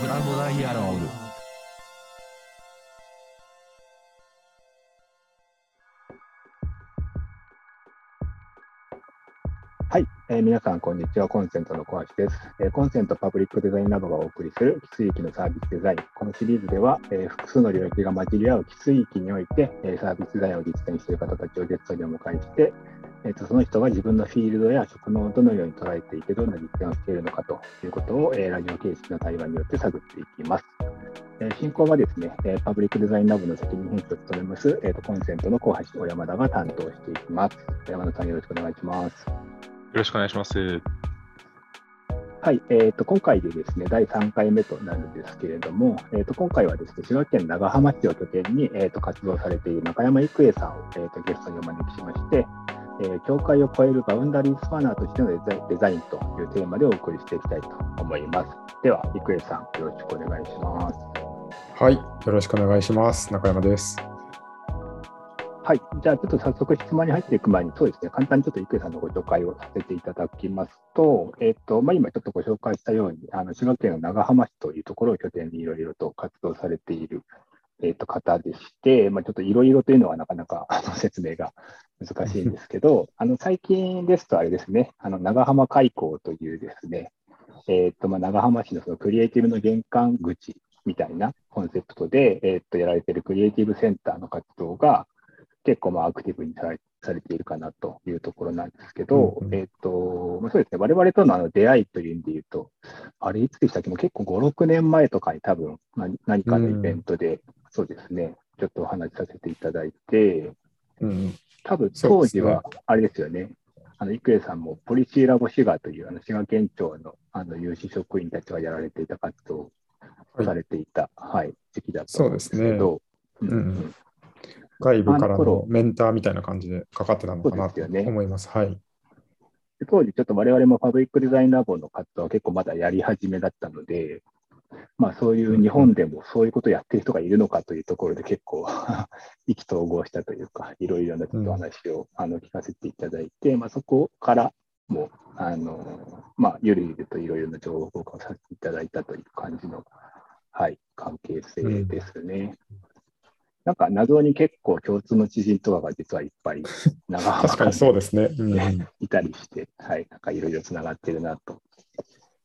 ブラボダイアログ。はい、えー、皆さん、こんにちは。コンセントの小橋です、え、コンセントパブリックデザインラボがお送りする奇水域のサービスデザイン。このシリーズでは、え、複数の領域が混じり合う奇水域において、えサービスデザインを実践している方たちをゲストにお迎えして、えーと、その人が自分のフィールドや職能をどのように捉えていて、どんな実践をしているのかということを、えラジオ形式の対話によって探っていきます。え進行はですね、えパブリックデザインラボの責任編集を務めます、えーと、コンセントの小橋小山田が担当していきます。山田さん、よろしくお願いします。よろしくお願いします。はい、えーと、今回でですね第3回目となるんですけれども、えーと、今回はですね滋賀県長浜市を拠点に、えーと、活動されている中山郁恵さんを、えー、とゲストにお招きしまして、えー、境界を超えるバウンダリースパナーとしてのデザインというテーマでお送りしていきたいと思います。では、郁恵さん、よろしくお願いします。はい、よろしくお願いします。中山です。はい、じゃあちょっと早速質問に入っていく前に、そうですね、簡単にちょっと郁恵さんのご紹介をさせていただきますと、えっ、ー、とまあ、今ちょっとご紹介したように、あの滋賀県の長浜市というところを拠点にいろいろと活動されている、えー、と方でして、まあ、ちょっといろいろというのはなかなか あの説明が難しいんですけど、あの最近ですとあれですね、あの長浜開港というですね、えーとまあ、長浜市のそのクリエイティブの玄関口みたいなコンセプトで、えー、とやられているクリエイティブセンターの活動が、結構まあアクティブにされされているかなというところなんですけど、うんうん、えっ、ー、と、まあ、そうですね、我々とのあの出会いという意味で言うと、あれいつでしたっけ、もう結構5、6年前とかに多分何かのイベントで、うん、そうですね、ちょっとお話しさせていただいて、うん、多分当時は、あれですよね、あの、郁恵さんもポリシーラボ滋賀というあの滋賀県庁のあの有志職員たちがやられていた活動をされていた、はい、はい、時期だったんですけど、そうですね。うん、うん外部からのメンターみたいな感じでかかってたのかなと思います。すね、はい。当時、ちょっと我々もパブリックデザインラボの活動は結構まだやり始めだったので、まあ、そういう日本でもそういうことをやってる人がいるのかというところで結構 意気投合したというか、いろいろなちょっと話を、あの聞かせていただいて、まあ、そこからもあの、まあ、ゆるゆるといろいろな情報交換をさせていただいたという感じの、はい、関係性ですね。うんなんか謎に結構共通の知人とかが実はいっぱい長浜確かにそうですね、うん、いたりして、はい、なんかいろいろつながってるなと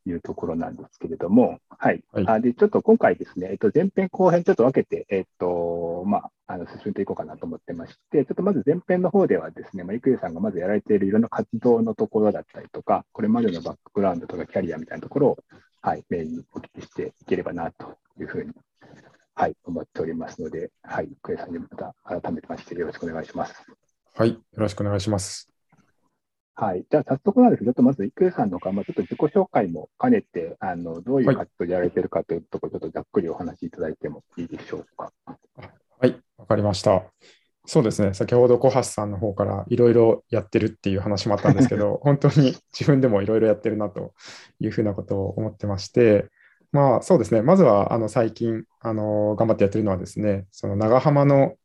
いうところなんですけれども、はい。はい、あでちょっと今回ですね、えっと、前編後編ちょっと分けて、えっと、まあ、あの進めていこうかなと思ってまして、ちょっとまず前編の方ではですね、まあ、郁恵さんがまずやられているいろんな活動のところだったりとか、これまでのバックグラウンドとかキャリアみたいなところを、はい、メインにお聞きしていければなというふうにはい、思っておりますので、はい、クエさんにまた改めましてよろしくお願いします。はい、よろしくお願いします。はい、じゃあ早速なんですけど、ちょっとまず郁恵さんのか、まあ、ちょっと自己紹介も兼ねて、あのどういう活動をやられているかというところ、ちょっとざっくりお話しいただいてもいいでしょうか。はい、わかりました。そうですね、先ほど小橋さんの方からいろいろやってるっていう話もあったんですけど、本当に自分でもいろいろやってるなというふうなことを思ってまして、まあそうですね、まずはあの最近あの頑張ってやってるのはですね、その長浜の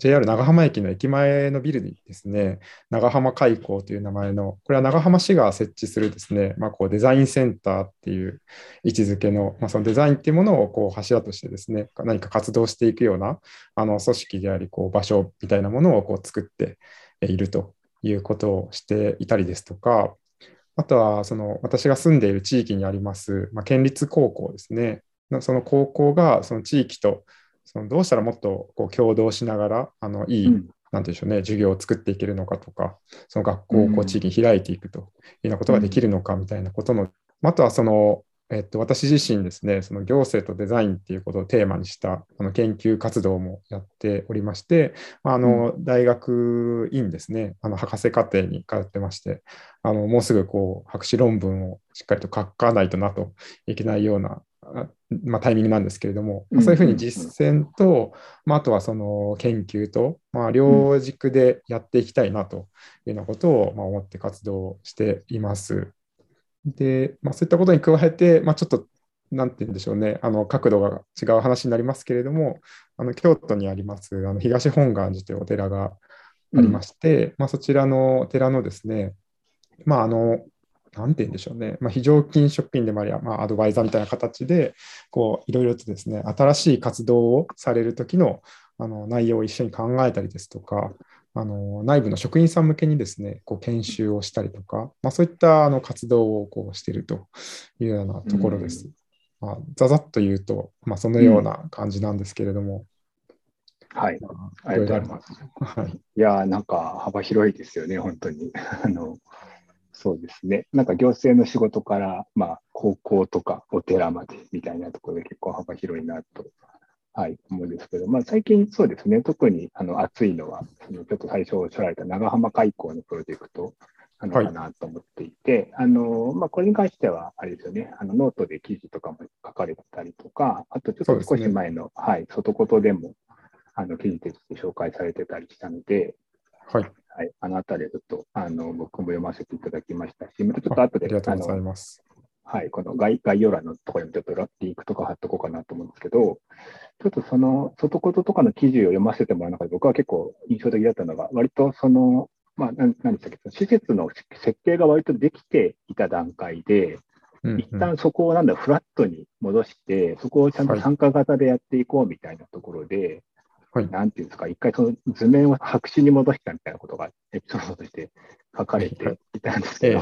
JR 長浜駅の駅前のビルにですね、長浜開港という名前の、これは長浜市が設置するですね、まあ、こうデザインセンターっていう位置づけの、まあ、そのデザインっていうものをこう柱としてですね、何か活動していくようなあの組織であり、こう場所みたいなものをこう作っているということをしていたりですとか、あとは、その私が住んでいる地域にあります、まあ、県立高校ですね。その高校がその地域とそのどうしたらもっとこう共同しながらあのいい、うん、なんていうんでしょうね、授業を作っていけるのかとか、その学校をこう地域に開いていくというようなことができるのかみたいなことの、うん、あとはそのえっと、私自身ですね、その行政とデザインっていうことをテーマにしたあの研究活動もやっておりまして、あの、大学院ですね、あの博士課程に通ってまして、あのもうすぐこう博士論文をしっかりと書かないとなといけないような、まあ、タイミングなんですけれども、まあ、そういうふうに実践と、まあ、あとはその研究と、まあ、両軸でやっていきたいなというようなことを、まあ、思って活動しています。で、まあ、そういったことに加えて、まあ、ちょっと、なんて言うんでしょうね、あの角度が違う話になりますけれども、あの京都にありますあの東本願寺というお寺がありまして、うん、まあ、そちらの寺のですね、まあ、あの、なんて言うんでしょうね、まあ、非常勤職員でもあり、まあ、アドバイザーみたいな形で、こう、いろいろとですね、新しい活動をされるときのあの内容を一緒に考えたりですとか、あの内部の職員さん向けにですね、こう研修をしたりとか、まあ、そういったあの活動をこうしているというようなところです。うん、まあ、ざざっと言うと、まあ、そのような感じなんですけれども。うん、はい、ありがとうございます。はい、いやなんか幅広いですよね、本当に。あのそうですね。なんか行政の仕事から、まあ、高校とかお寺までみたいなところで結構幅広いなとはい、思うんですけど、まあ、最近そうですね、特にあの熱いのは、そのちょっと最初おっしゃられた長浜海溝のプロジェクトなのかなと思っていて、はい、あのまあ、これに関しては、あれですよね、あのノートで記事とかも書かれてたりとか、あとちょっと少し前の、ね、はい、外ことでもあの記事として紹介されてたりしたので、はい。はい、あのあたりちょっとあの僕も読ませていただきましたし、またちょっと後で、ありがとうございます。はい、この概概要欄のところにちょっとリンクとか貼っとこうかなと思うんですけど、ちょっとその外こととかの記事を読ませてもらう中で、僕は結構印象的だったのが、割とその、まあ、何でしたっけ、施設の設計が割とできていた段階で、うんうん、一旦そこをなんだフラットに戻して、そこをちゃんと参加型でやっていこうみたいなところで、はい、なんていうんですか、一回その図面を白紙に戻したみたいなことがエピソードとして書かれていたんですけど、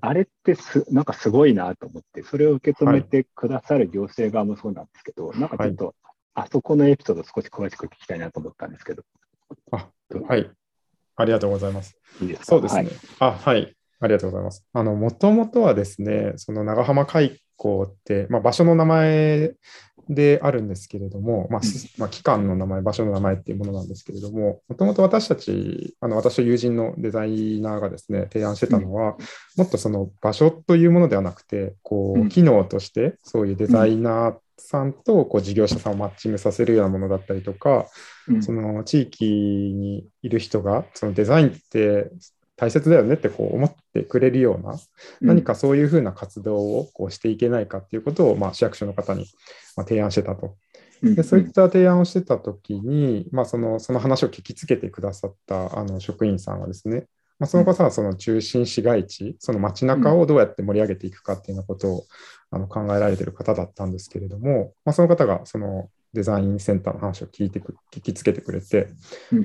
あれってすなんかすごいなと思って、それを受け止めてくださる行政側もそうなんですけど、はい、なんかちょっと、あそこのエピソード少し詳しく聞きたいなと思ったんですけど。あはい。ありがとうございます。いいですそうですね。はい、あはい。ありがとうございます。あの、もともとはですね、その長浜海溝って、まあ、場所の名前であるんですけれども、まあまあ、機関の名前、場所の名前っていうものなんですけれども、もともと私たち、あの私と友人のデザイナーがですね、提案してたのは、もっとその場所というものではなくて、こう機能としてそういうデザイナーさんとこう事業者さんをマッチングさせるようなものだったりとか、その地域にいる人が、そのデザインって大切だよねってこう思ってくれるような、何かそういうふうな活動をこうしていけないかっていうことを、まあ、市役所の方に提案してたと。でそういった提案をしてたときに、まあ、そのその話を聞きつけてくださったあの職員さんはですね、まあ、その方はその中心市街地、その街中をどうやって盛り上げていくかっていうようなことをあの考えられている方だったんですけれども、まあ、その方がそのデザインセンターの話を聞いてく、聞きつけてくれて、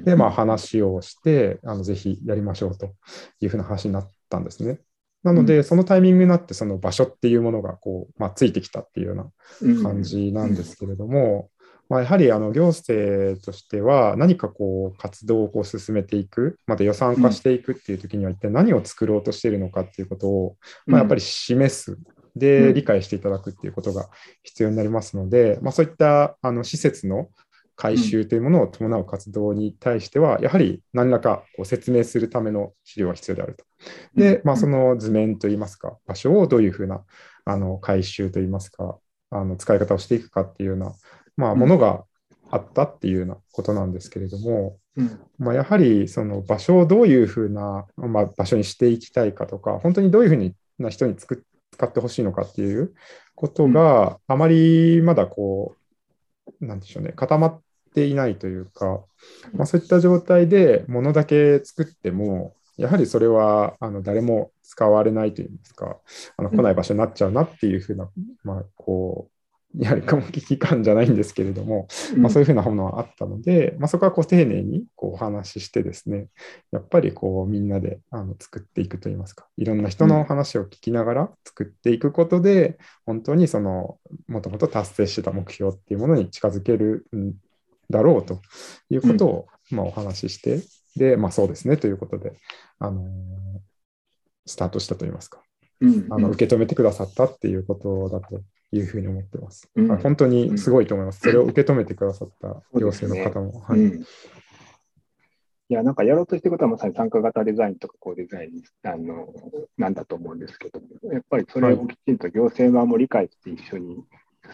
で、まあ話をして、あのぜひやりましょうというふうな話になったんですね。なので、そのタイミングになって、その場所っていうものがこう、まあ、ついてきたっていうような感じなんですけれども、まあ、やはりあの行政としては何かこう活動をこう進めていく、また予算化していくっていう時には一体何を作ろうとしているのかっていうことを、まあ、やっぱり示すで理解していただくっていうことが必要になりますので、まあ、そういったあの施設の改修というものを伴う活動に対しては、やはり何らかこう説明するための資料が必要であると。で、まあ、その図面といいますか、場所をどういうふうなあの改修といいますか、あの使い方をしていくかっていうような、まあ、ものがあったっていうようなことなんですけれども、まあ、やはりその場所をどういうふうな、まあ、場所にしていきたいかとか、本当にどういうふうな人に作っ使ってほしいのかっていうことがあまりまだこう、なんでしょうね、固まっていないというか、まあ、そういった状態でものだけ作っても、やはりそれはあの誰も使われないといいますか、あの来ない場所になっちゃうなっていうふうな、まあ、こう、やはり危機感じゃないんですけれども、まあ、そういうふうなものはあったので、まあ、そこはこう丁寧にこうお話ししてですね、やっぱりこうみんなであの作っていくといいますか、いろんな人の話を聞きながら作っていくことで、本当にそのもともと達成してた目標っていうものに近づけるんだろうということをまあお話しして、で、まあそうですねということで、あのー、スタートしたといいますか、あの受け止めてくださったっていうことだというふうに思ってます。うん、本当にすごいと思います。それを受け止めてくださった行政の方も。はい、いや、なんかやろうとしてることはまさに参加型デザインとかこうデザインあのなんだと思うんですけども、やっぱりそれをきちんと行政側も理解して一緒に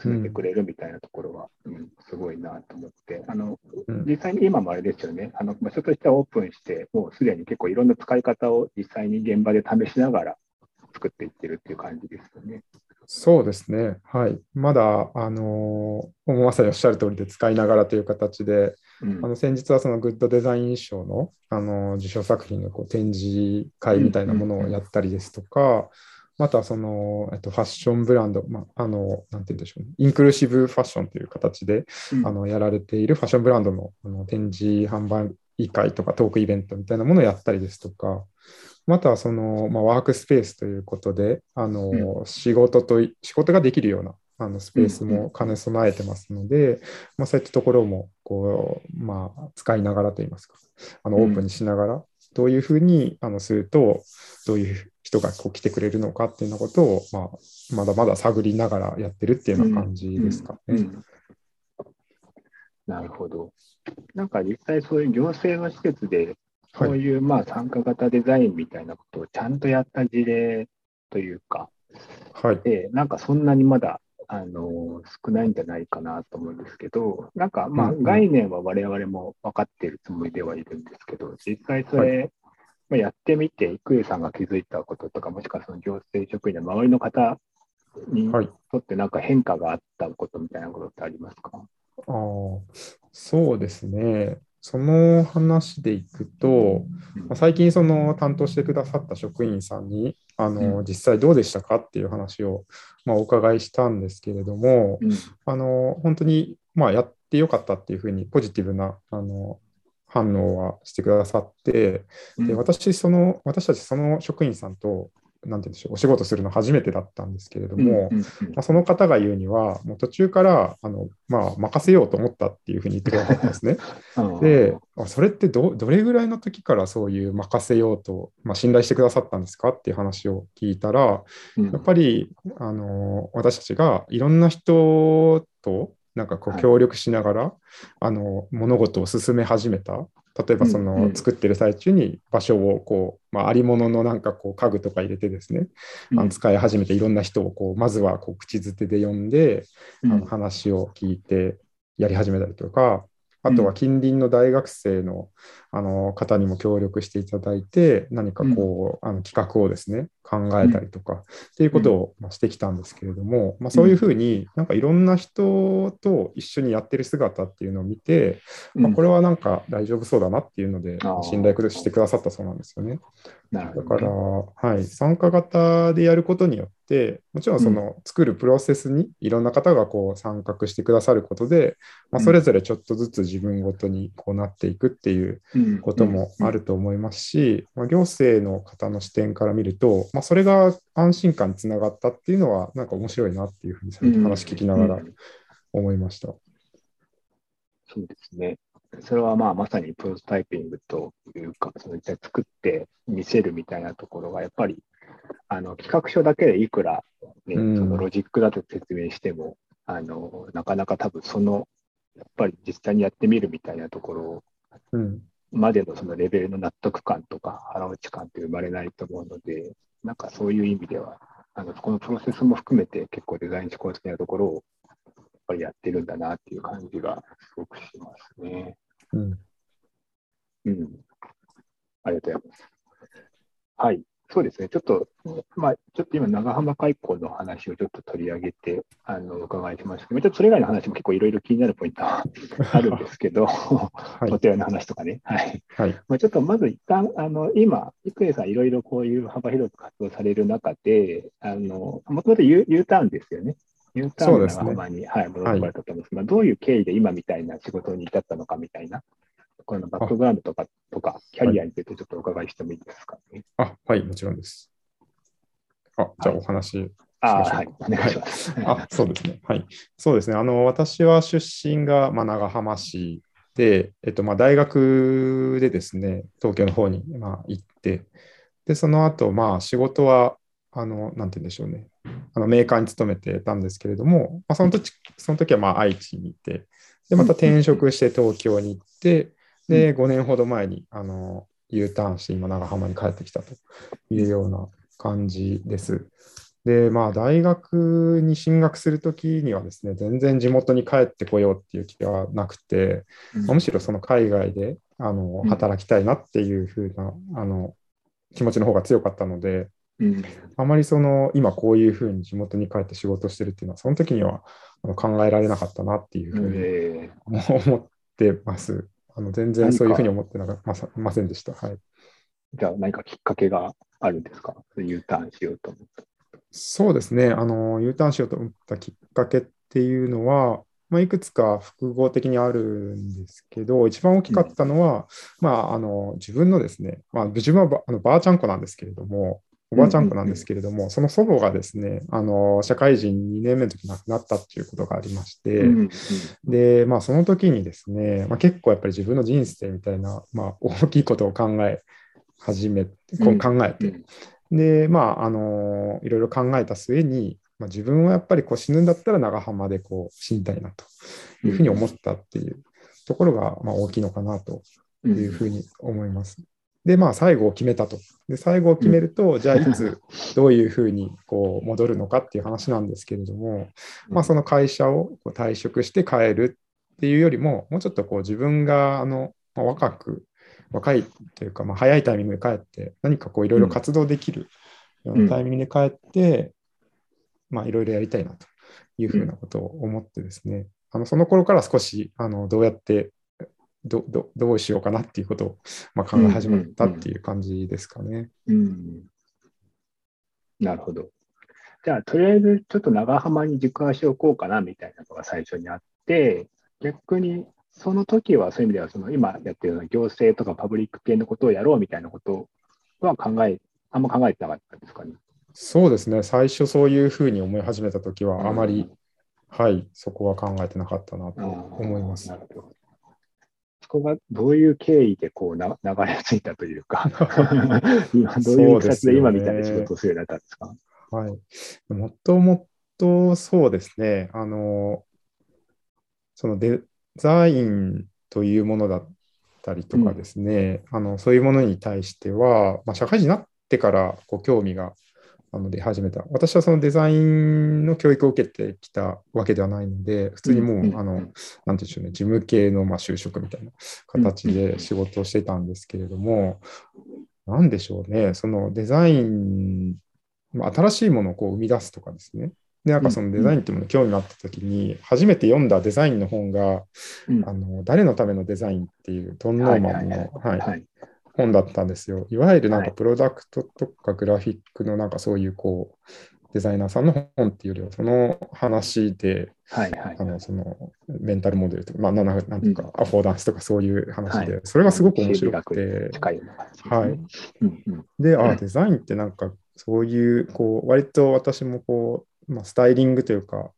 進めてくれるみたいなところは、うん、うん、すごいなと思って、あの、実際に今もあれですよね、あの場所としてはオープンして、もうすでに結構いろんな使い方を実際に現場で試しながら作っていってるっていう感じですよね。そうですね。はい。まだ、あのー、まさにおっしゃる通りで使いながらという形で、うんあの先日はそのグッドデザイン賞のあの受賞作品のこう展示会みたいなものをやったりですとか、またその、えっと、ファッションブランド、まあ、あの、なんて言うんでしょうね、インクルーシブファッションという形で、うんあのやられているファッションブランドのあの展示販売会とかトークイベントみたいなものをやったりですとか、またはその、まあ、ワークスペースということで、あの仕事とい仕事ができるようなあのスペースも兼ね備えてますので、まあ、そういったところもこう、まあ、使いながらといいますか、あのうんオープンにしながら、どういうふうにあのすると、どういう人がこう来てくれるのかっていうようなことを、まあ、まだまだ探りながらやってるっていうような感じですかね。うんうんなるほど。なんか実際そういう行政の施設で、はいそういうまあ参加型デザインみたいなことをちゃんとやった事例というか、はい。で、なんかそんなにまだ、あの少ないんじゃないかなと思うんですけど、なんかまあ概念は我々も分かっているつもりではいるんですけど、実際それ、まあ、やってみて、郁恵さんが気づいたこととか、もしくはその行政職員の周りの方にはい。とってなんか変化があったことみたいなことってありますか？ああ、そうですね。その話でいくと、まあ最近その担当してくださった職員さんに、あの、う実際どうでしたかっていう話を、まあ、お伺いしたんですけれども、うん。あの、本当に、まあ、やってよかったっていうふうにポジティブな、あの、反応はしてくださって、で、うん。私、その、私たちその職員さんと、なんて言うんでしょう、お仕事するの初めてだったんですけれども、うんうんまあ、その方が言うには、もう途中から、あの、まあ、任せようと思ったっていうふうに言ってくださったんですね。う んで、あそれってどどれぐらいの時からそういう任せようと、まあ、信頼してくださったんですかっていう話を聞いたら、うんやっぱり、あの私たちがいろんな人となんかこはいう協力しながら、あの物事を進め始めた。例えばその、作ってる最中に場所をこう、まあ、ありもののなんかこう家具とか入れてですね、あの使い始めていろんな人をこうまずはこう口づてで呼んで、うん。あの話を聞いてやり始めたりとか、あとは近隣の大学生のあの方にも協力していただいて、何かこう、あの企画をですね、考えたりとか、っていうことをまあしてきたんですけれども、まあ、そういうふうになんかいろんな人と一緒にやってる姿っていうのを見て、まあ、これはなんか大丈夫そうだなっていうので信頼してくださったそうなんですよね。なるほどだから、ねはい、参加型でやることによって、もちろんその作るプロセスにいろんな方がこう参画してくださることで、まあ、うん。それぞれちょっとずつ自分ごとにこうなっていくっていううん。こともあると思いますし、まあ、行政の方の視点から見ると、まあ、それが安心感につながったっていうのは、なんか面白いなっていうふうにさっき話聞きながらうん思いました。そうですね。それはまあまさにプロトタイピングというか、その一体作って見せるみたいなところが、やっぱりあの企画書だけでいくら、ねうんそのロジックだと説明しても、あのなかなか多分その、やっぱり実際にやってみるみたいなところうん、までのそのレベルの納得感とか腹落ち感って生まれないと思うので、なんかそういう意味では、あのこのプロセスも含めて結構デザイン思考的なところをやっぱりやってるんだなっていう感じがすごくしますね。うん、うん。ありがとうございます。はい。そうですね。ちょっと、まあ、ちょっと今、長浜開港の話をちょっと取り上げて、あの、お伺いしましたけど、ちょっとそれ以外の話も結構いろいろ気になるポイントは あるんですけど、いお寺の話とかね。はい。はい、まあ、ちょっとまず一旦、あの、今、郁恵さんいろいろこういう幅広く活動される中で、あの、もともと U, U ターンですよね。U ターンの長浜に、はい、戻ってこられたと思うんですけど、まあ、どういう経緯で今みたいな仕事に至ったのかみたいな、このバックグラウンドとか、とか、キャリアについてちょっとお伺いしてもいいですかね？あ、はい、もちろんです。あ、じゃあはいお話ああ、しましょうはい、お願いします。あそうですね。はい。そうですね。あの、私は出身が、まあ、長浜市で、えっと、まあ、大学でですね、東京の方に、まあ、行って、で、その後、まあ、仕事は、あの、なんて言うんでしょうね。あの、メーカーに勤めてたんですけれども、まあ、その時、その時は、まあ、愛知にいて、で、また転職して東京に行って、で、5年ほど前に、あの、U ターンして、今、長浜に帰ってきたというような感じです。で、まあ、大学に進学するときにはですね、全然地元に帰ってこようっていう気はなくて、まあむしろその海外であのうん。働きたいなっていう風なあの気持ちの方が強かったので、うん。あまりその今こういう風に地元に帰って仕事してるっていうのは、その時には考えられなかったなっていうふうにえ思ってます。あの全然そういうふうに思ってなかまさませんでした。はい。じゃあ何かきっかけがあるんですか ?U ターンしようと思った。そうですね。あの、U ターンしようと思ったきっかけっていうのは、まあ、いくつか複合的にあるんですけど、一番大きかったのは、まあ、あの自分のですね、まあ、自分はばあのばあちゃん子なんですけれども、おばあちゃん子なんですけれども、その祖母がですね、あの社会人2年目の時亡くなったっていうことがありまして、うんうんで、まあ、その時にですね、まあ、結構やっぱり自分の人生みたいな、まあ、大きいことを考え始め、こう考えて、で、まあ、あのいろいろ考えた末に、まあ、自分はやっぱりこう死ぬんだったら長浜でこう死にたいなというふうに思ったっていうところが、まあ、大きいのかなとうんいうふうに思います。で、まあ、最後を決めたと。で、最後を決めると、じゃあ、いつ、どういうふうにこう戻るのかっていう話なんですけれども、まあ、その会社をこう退職して帰るっていうよりも、もうちょっとこう自分があの、まあ若く、若いというか、まあ、早いタイミングで帰って、何かこういろいろ活動できるようなタイミングで帰って、まあ、いろいろやりたいなというふうなことを思ってですね、あのその頃から少しあのどうやってどどどうしようかなっていうことを、まあ、考え始めたっていう感じですかね。うんなるほど。じゃあ、とりあえずちょっと長浜に軸足を置こうかなみたいなのが最初にあって、逆にその時はそういう意味では、その今やってるような行政とかパブリック系のことをやろうみたいなことは考え、あんま考えてなかったですかね？そうですね、最初そういうふうに思い始めたときは、あまり、うんはい、そこは考えてなかったなと思いますな。るほど。そこがどういう経緯でこうな流れ着いたというか、今どういう形で今みたいな仕事をするようになったんですか？はい。もともとそうですね、あの、そのデザインというものだったりとかですね、あのそういうものに対しては、まあ、社会人になってからこう興味があの出始めた。私はそのデザインの教育を受けてきたわけではないので、普通にもう、あの、なんていうんでしょうね、事務系のまあ就職みたいな形で仕事をしてたんですけれども、なんでしょうね、そのデザイン、まあ新しいものをこう生み出すとかですね。で、なんかそのデザインっていうものに興味があったときに、初めて読んだデザインの本が、うんあの誰のためのデザインっていうトンノーマンのはいはい。本だったんですよ。いわゆるなんはい。かプロダクトとかグラフィックのなんかそういうこうデザイナーさんの本っていうよりはその話ではいはい。あのそのメンタルモデルとか、まあ、なんなんていうか、アフォーダンスとかそういう話で、はい。それがすごく面白くて。はい。で、あ、うん。デザインってなんかそういう、こう、割と私もこう、まあ、スタイリングというか、うん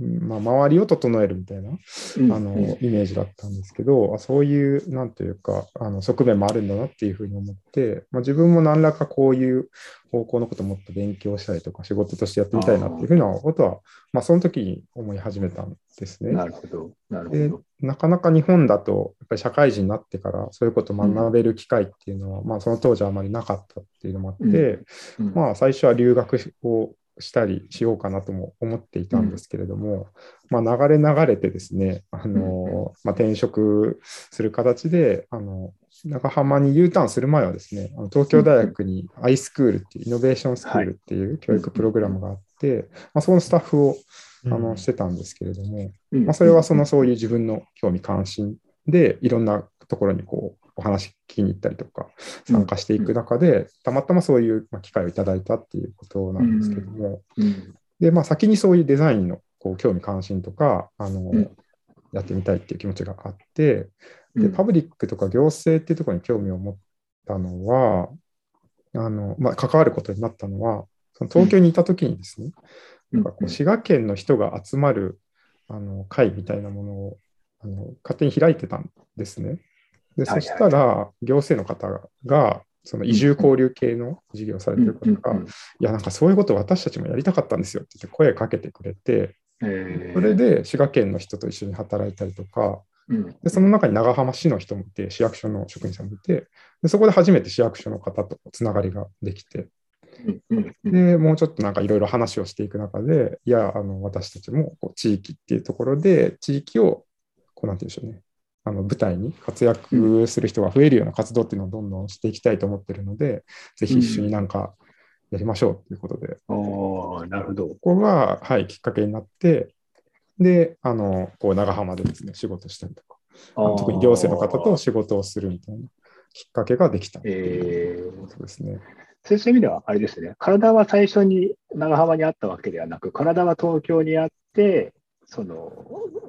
まあ、周りを整えるみたいなうんあのうんイメージだったんですけど、あそういう、なんというか、あの側面もあるんだなっていうふうに思って、まあ、自分も何らかこういう方向のことをもっと勉強したりとか、仕事としてやってみたいなっていうふうなことは、まあ、その時に思い始めたんですね。なるほど。なるでほど。なかなか日本だと、やっぱり社会人になってから、そういうことを学べる機会っていうのは、まあ、その当時はあまりなかったっていうのもあって、うんまあ、最初は留学をしたりしようかなとも思っていたんですけれども、まあ、流れ流れてですね、あのまあ、転職する形で、あの長浜に U ターンする前はですね、東京大学に iSchool っていうイノベーションスクールっていう教育プログラムがあって、まあ、そのスタッフをあのしてたんですけれども、うん。まあ、それはそのそういう自分の興味関心でいろんなところにこうお話聞きに行ったりとか参加していく中で、たまたまそういうまあ機会をいただいたっていうことなんですけども、うん。で、まあ、先にそういうデザインのこう興味関心とかあの、ん。やってみたいっていう気持ちがあって、で、うん。パブリックとか行政っていうところに興味を持ったのは、あの、まあ、関わることになったのは、その東京にいた時にですね、なんかこう滋賀県の人が集まるあの会みたいなものをあの勝手に開いてたんですね。で、そしたら、行政の方が、その移住交流系の事業をされてる方が、いや、なんかそういうこと私たちもやりたかったんですよって言って声かけてくれて、えー。それで滋賀県の人と一緒に働いたりとか、うん。でその中に長浜市の人もいて、市役所の職員さんもいて、でそこで初めて市役所の方とつながりができて、でもうちょっとなんかいろいろ話をしていく中で、いや、あの私たちもこう地域っていうところで、地域をこうなんて言うんでしょうね、あの舞台に活躍する人が増えるような活動っていうのをどんどんしていきたいと思ってるので、ぜひ一緒になんかやりましょうということで、おーなるほど。ここが、はい、きっかけになって、で、あのこう長浜でですね、仕事したりとか特に行政の方と仕事をするみたいなきっかけができたえー。ことですね。そういう意味では、あれですね、体は最初に長浜にあったわけではなく、体は東京にあって、その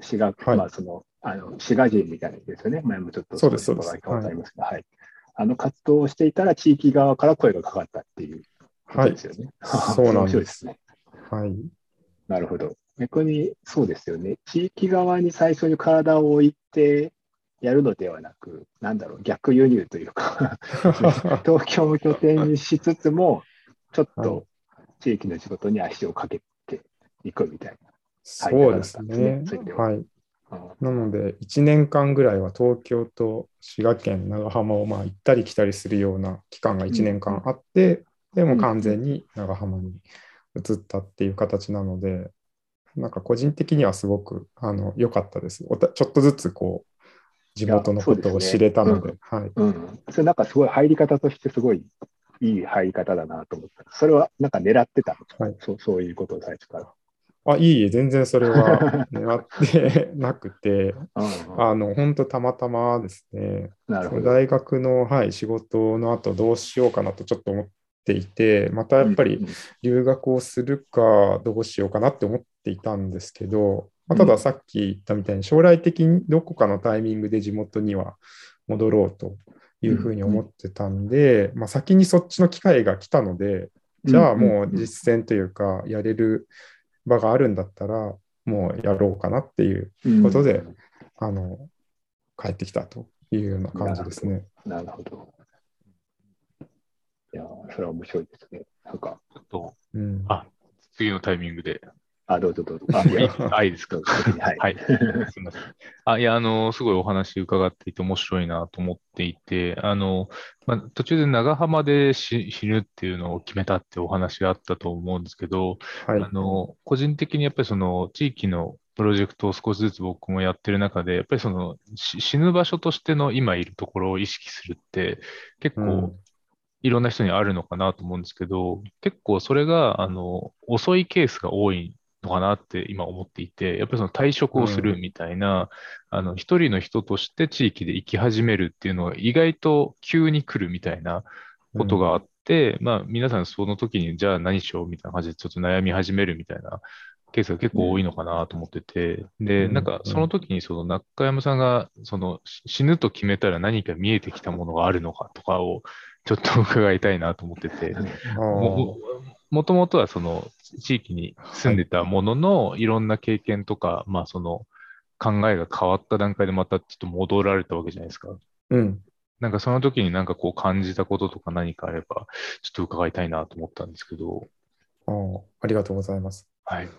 滋賀、はい。まあ、そのあの滋賀人みたいですよね、前もちょっとそうですいことがありますが、はい、あの活動をしていたら、地域側から声がかかったっていうことはいですよね。そうなんですですね。はい。なるほど。逆にそうですよね。地域側に最初に体を置いてやるのではなく、なんだろう、逆輸入というか、東京を拠点にしつつも、ちょっはいと地域の仕事に足をかけていくみたいそうですはいそうねですね。ははい。な。なので、1年間ぐらいは東京と滋賀県長浜をまあ行ったり来たりするような期間が1年間あって、でも完全に長浜に移ったっていう形なので、なんか個人的にはすごくあの良かったです。おたちょっとずつこう地元のことを知れたので。それなんかすごい入り方としてすごいいい入り方だなと思った。それはなんか狙ってたの？か、はいそうそういうことを最初から。あ、いいえ、全然それは 狙ってなくて、うんあの、本当たまたまですね。大学の、はい、仕事の後どうしようかなとちょっと思っていて、またやっぱりうん留学をするかどうしようかなって思っていたんですけど、まあ、たださっき言ったみたいに将来的にどこかのタイミングで地元には戻ろうというふうに思ってたんで、まあ、先にそっちの機会が来たので、じゃあもう実践というかやれる場があるんだったらもうやろうかなっていううんことであの帰ってきたというような感じですね。なるほど。いや、それは面白いですね。なんか、ちょっと、うんあ次のタイミングで。あ、どうぞどうぞ。あ、いや、あ、いいですか？はい。はい。すみません。あ、いや、あの、すごいお話伺っていて面白いなと思っていて、あの、まあ、途中で長浜で死死ぬっていうのを決めたってお話があったと思うんですけど、はいあの、個人的にやっぱりその地域のプロジェクトを少しずつ僕もやってる中で、やっぱりそのし死ぬ場所としての今いるところを意識するって結構うんいろんな人にあるのかなと思うんですけど、結構それが、あの、遅いケースが多いのかなって今思っていて、やっぱりその退職をするみたいな、あの、一人の人として地域で生き始めるっていうのが意外と急に来るみたいなことがあって、まあ皆さんその時にじゃあ何しようみたいな感じでちょっと悩み始めるみたいなケースが結構多いのかなと思ってて、で、うん。なんかその時にその中山さんがそのし死ぬと決めたら何か見えてきたものがあるのかとかをちょっと 伺いたいなと思ってて、ももともとはその地域に住んでたもののいろんな経験とか、まあその考えが変わった段階でまたちょっと戻られたわけじゃないですか。うんなんかその時になんかこう感じたこととか何かあれば、ちょっと伺いたいなと思ったんですけど。あーありがとうございます。はい。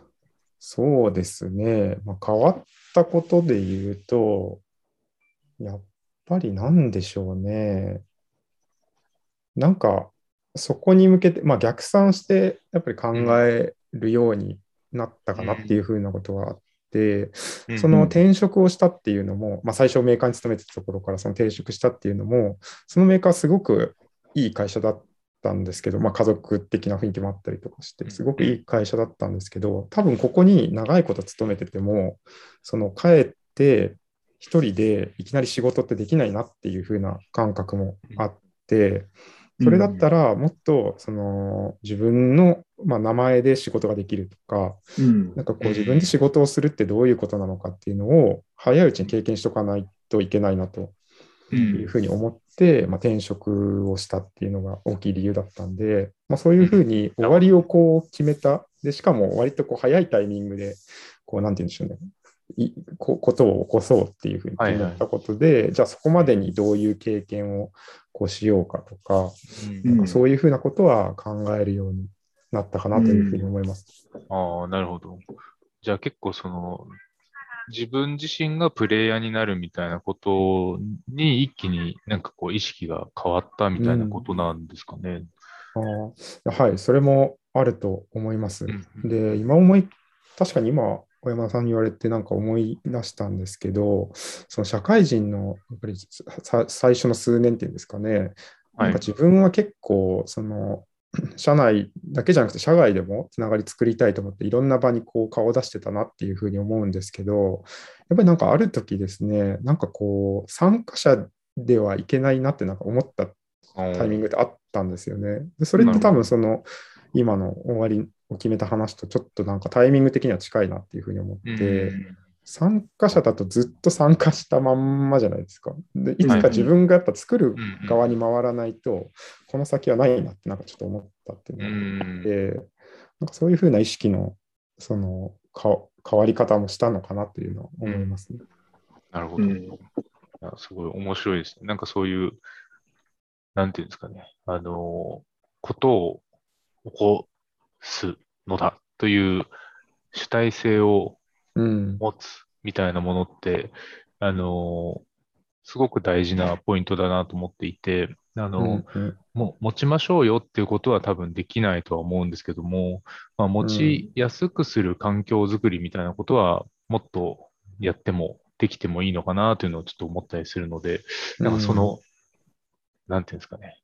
そうですね、まあ、変わったことで言うと、やっぱりなんでしょうね。なんか、そこに向けて、まあ、逆算して、やっぱり考えるようになったかなっていうふうなことがあって、その転職をしたっていうのも、まあ、最初メーカーに勤めてたところからその転職したっていうのも、そのメーカーすごくいい会社だったんですけど、まあ、家族的な雰囲気もあったりとかして、すごくいい会社だったんですけど、多分ここに長いこと勤めてても、その帰って一人でいきなり仕事ってできないなっていう風な感覚もあって、それだったらもっとその自分のまあ名前で仕事ができるとか、うん。なんかこう自分で仕事をするってどういうことなのかっていうのを早いうちに経験しておかないといけないなというふうに思って、まあ、転職をしたっていうのが大きい理由だったんで、まあ、そういうふうに終わりをこう決めた。で、しかも割とこう早いタイミングで、こうなんて言うんでしょうね。いこことを起こそうっていうふうに決めたことで、じゃあそこまでにどういう経験をこうしようかとか、うんなんかそういうふうなことは考えるようになったかなというふうに思います。ああ、なるほど。じゃあ結構その、自分自身がプレイヤーになるみたいなことに一気になんかこう意識が変わったみたいなことなんですかね。あーはい、それもあると思います。うんで、今思い、確かに今、小山田さんに言われてなんか思い出したんですけど、その社会人のやっぱりさ最初の数年っていうんですかね、はい。なんか自分は結構、その 社内だけじゃなくて社外でもつながり作りたいと思っていろんな場にこう顔を出してたなっていうふうに思うんですけどやっぱりなんかある時ですねなんかこう参加者ではいけないなってなんか思ったタイミングであったんですよね。でそれって多分その今の終わりを決めた話とちょっとなんかタイミング的には近いなっていうふうに思って、参加者だとずっと参加したまんまじゃないですか。でいつか自分がやっぱ作る側に回らないと、この先はないなってなんかちょっと思ったっていうのがあって、なんかそういうふうな意識のそのか変わり方もしたのかなっていうのは思いますね。なるほど。すごい面白いですね。なんかそういう、なんていうんですかね、あの、ことを起こすのだという主体性をうん。持つみたいなものって、あの、すごく大事なポイントだなと思っていて、あの、うんうん。もう持ちましょうよっていうことは多分できないとは思うんですけども、まあ、持ちやすくする環境づくりみたいなことはもっとやってもできてもいいのかなというのをちょっと思ったりするので、なんかその、なんていうんですかね、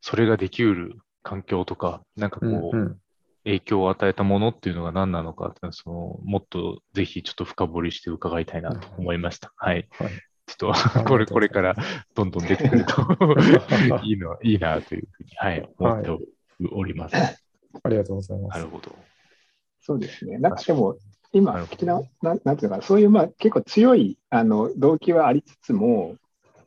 それができうる環境とか、なんかこう、うんうん影響を与えたものっていうのが何なのかっていうのはその、もっとぜひちょっと深掘りして伺いたいなと思いました。はい。はいちょっと、これ、これからどんどん出てくると いいの、いいなというふうに、はい、思っております。ありがとうございます。なるほど。そうですね。なんかでも、今なる、ほど的な、なんなんていうのかな、そういう、まあ、結構強いあの動機はありつつも、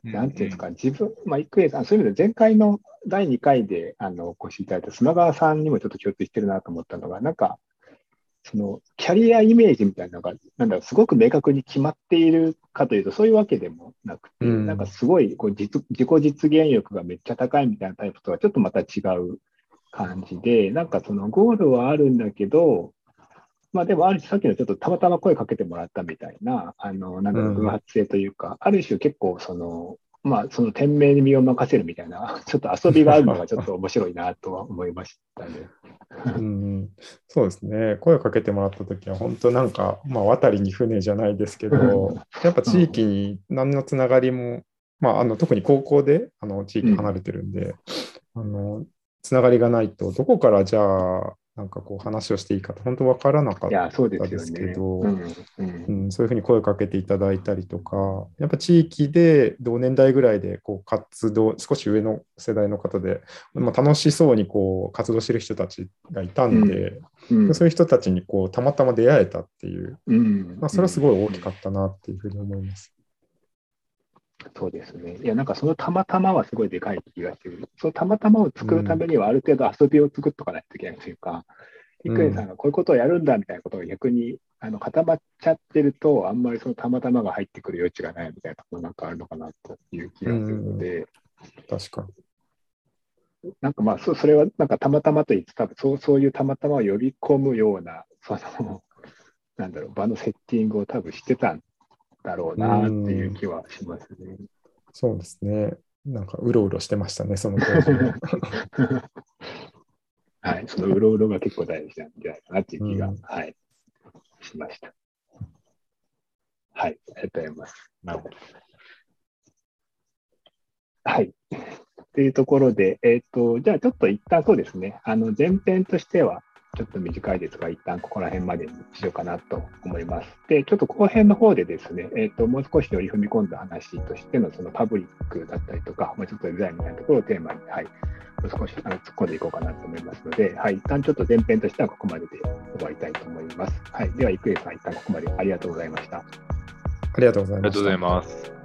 なんていうんですか、自分、まあ、郁恵さん、そういう意味で前回の第2回であのお越しいただいた砂川さんにもちょっと共通してるなと思ったのが、なんか、そのキャリアイメージみたいなのが、なんだろう、すごく明確に決まっているかというと、そういうわけでもなくて、うん。なんかすごいこう実自己実現欲がめっちゃ高いみたいなタイプとはちょっとまた違う感じで、なんかそのゴールはあるんだけど、まあでもある種さっきのちょっとたまたま声かけてもらったみたいな、あの、なんだろう、うん。偶発性というか、ある種結構その、まあその店名に身を任せるみたいな、ちょっと遊びがあるのがちょっと面白いなとは思いましたね。うん、そうですね。声をかけてもらったときは、本当なんか、まあ、渡りに船じゃないですけど、やっぱ地域に何のつながりも、まあ、あの特に高校であの地域離れてるんで、あのつながりがないと、どこからじゃあ、なんかこう話をしていいかって本当分からなかっいや、そうですけね。どうんうん。うん、そういうふうに声をかけていただいたりとか、やっぱ地域で同年代ぐらいでこう活動、少し上の世代の方で、まあ、楽しそうにこう活動してる人たちがいたんで、うんそういう人たちにこうたまたま出会えたっていう、うん。まあ、それはすごい大きかったなっていうふうに思います。そうですね。いや、なんかそのたまたまはすごいでかい気がする。そのたまたまを作るためには、ある程度遊びを作っとかないといけないというか、うん郁恵さんがこういうことをやるんだみたいなことが逆にあの固まっちゃってると、あんまりそのたまたまが入ってくる余地がないみたいなところなんかあるのかなという気がするので、確かに。なんかまあそ、それはなんかたまたまと言って、多分そうそういうたまたまを呼び込むような、その、なんだろう、場のセッティングを多分してたんだろうなっていう気はしますね。そうですね。なんかうろうろしてましたね、その当時もはい、そのうろうろが結構大事なんじゃないかなっていう気が、うんはい、しました。はい、ありがとうございます。なるほど。はい。というところで、えっ、と、じゃあちょっと一旦そうですね、あの前編としてはちょっと短いですが、一旦ここら辺までにしようかなと思います。で、ちょっと後編の方でですね、えっ、と、もう少しより踏み込んだ話としてのそのパブリックだったりとか、もうちょっとデザインみたいなところをテーマに、はい、もう少しあの突っ込んでいこうかなと思いますので、はい、一旦ちょっと前編としてはここまでで終わりたいと思います。はい、では、郁恵さん、一旦ここまでありがとうございました。ありがとうございましたありがとうございます。